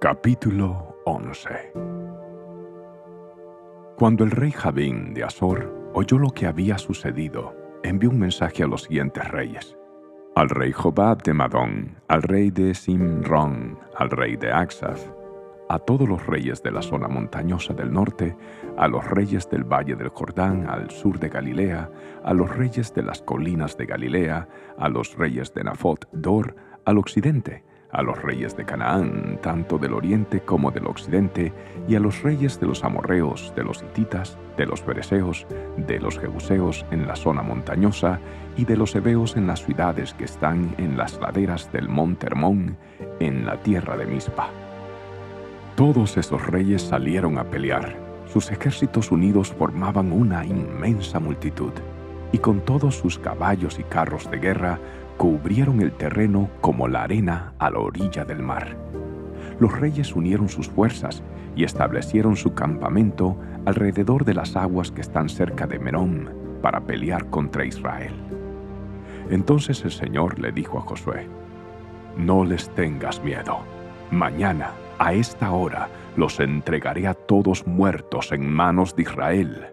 Capítulo 11 Cuando el rey Javín de Azor oyó lo que había sucedido, envió un mensaje a los siguientes reyes. Al rey Jobab de Madón, al rey de Simrón, al rey de Axaz, a todos los reyes de la zona montañosa del norte, a los reyes del valle del Jordán al sur de Galilea, a los reyes de las colinas de Galilea, a los reyes de Nafot Dor al occidente, a los reyes de Canaán, tanto del oriente como del occidente, y a los reyes de los amorreos, de los hititas, de los fereceos, de los jebuseos en la zona montañosa, y de los hebeos en las ciudades que están en las laderas del monte Hermón, en la tierra de Mizpa. Todos esos reyes salieron a pelear. Sus ejércitos unidos formaban una inmensa multitud, y con todos sus caballos y carros de guerra cubrieron el terreno como la arena a la orilla del mar. Los reyes unieron sus fuerzas y establecieron su campamento alrededor de las aguas que están cerca de Merón para pelear contra Israel. Entonces el Señor le dijo a Josué, No les tengas miedo. Mañana, a esta hora, los entregaré a todos muertos en manos de Israel.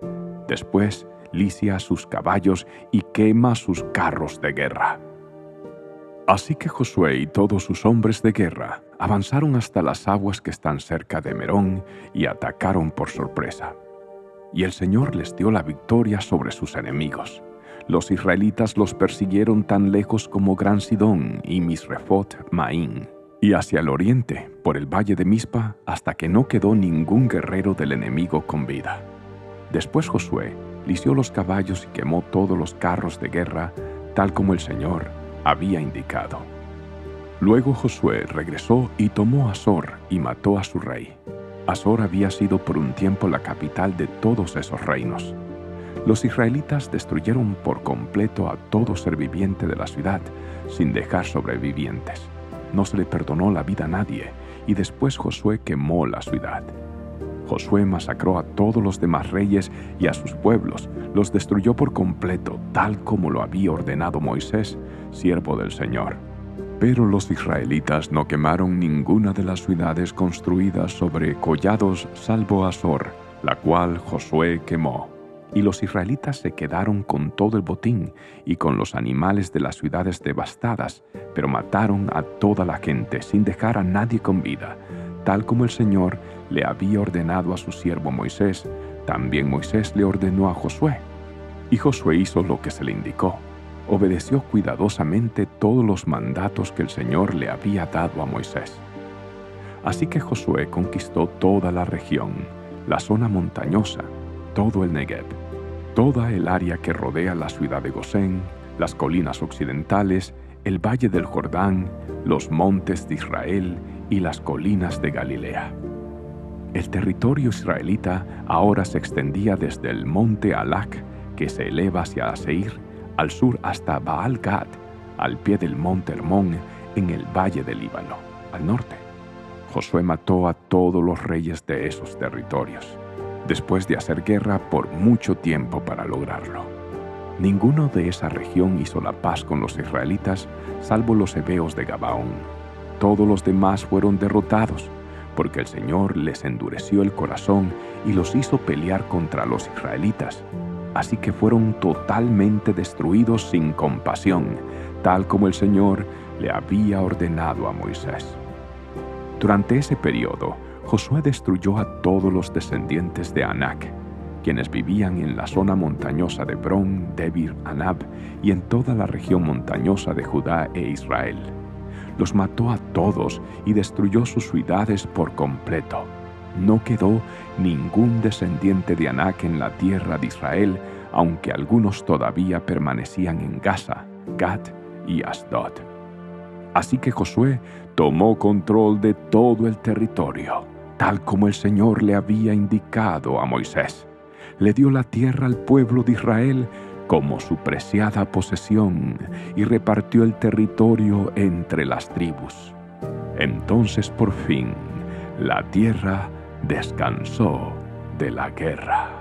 Después, licia sus caballos y quema sus carros de guerra. Así que Josué y todos sus hombres de guerra avanzaron hasta las aguas que están cerca de Merón y atacaron por sorpresa. Y el Señor les dio la victoria sobre sus enemigos. Los israelitas los persiguieron tan lejos como Gran Sidón y Misrefot Maín, y hacia el oriente, por el valle de Mispa, hasta que no quedó ningún guerrero del enemigo con vida. Después Josué lició los caballos y quemó todos los carros de guerra, tal como el Señor había indicado. Luego Josué regresó y tomó Azor y mató a su rey. Azor había sido por un tiempo la capital de todos esos reinos. Los israelitas destruyeron por completo a todo ser viviente de la ciudad, sin dejar sobrevivientes. No se le perdonó la vida a nadie, y después Josué quemó la ciudad. Josué masacró a todos los demás reyes y a sus pueblos, los destruyó por completo, tal como lo había ordenado Moisés, siervo del Señor. Pero los israelitas no quemaron ninguna de las ciudades construidas sobre collados salvo Azor, la cual Josué quemó. Y los israelitas se quedaron con todo el botín y con los animales de las ciudades devastadas, pero mataron a toda la gente sin dejar a nadie con vida, tal como el Señor le había ordenado a su siervo Moisés, también Moisés le ordenó a Josué. Y Josué hizo lo que se le indicó. Obedeció cuidadosamente todos los mandatos que el Señor le había dado a Moisés. Así que Josué conquistó toda la región, la zona montañosa, todo el Negev, toda el área que rodea la ciudad de Gosén, las colinas occidentales, el valle del Jordán, los montes de Israel y las colinas de Galilea. El territorio israelita ahora se extendía desde el monte Alak, que se eleva hacia Seir, al sur hasta Baal Gad, al pie del monte Hermón, en el valle del Líbano, al norte. Josué mató a todos los reyes de esos territorios, después de hacer guerra por mucho tiempo para lograrlo. Ninguno de esa región hizo la paz con los israelitas, salvo los hebeos de Gabaón todos los demás fueron derrotados, porque el Señor les endureció el corazón y los hizo pelear contra los israelitas. Así que fueron totalmente destruidos sin compasión, tal como el Señor le había ordenado a Moisés. Durante ese periodo, Josué destruyó a todos los descendientes de Anac, quienes vivían en la zona montañosa de Bron, Debir, Anab y en toda la región montañosa de Judá e Israel los mató a todos y destruyó sus ciudades por completo. No quedó ningún descendiente de Anac en la tierra de Israel, aunque algunos todavía permanecían en Gaza, Gat y Asdod. Así que Josué tomó control de todo el territorio, tal como el Señor le había indicado a Moisés. Le dio la tierra al pueblo de Israel como su preciada posesión y repartió el territorio entre las tribus. Entonces por fin la tierra descansó de la guerra.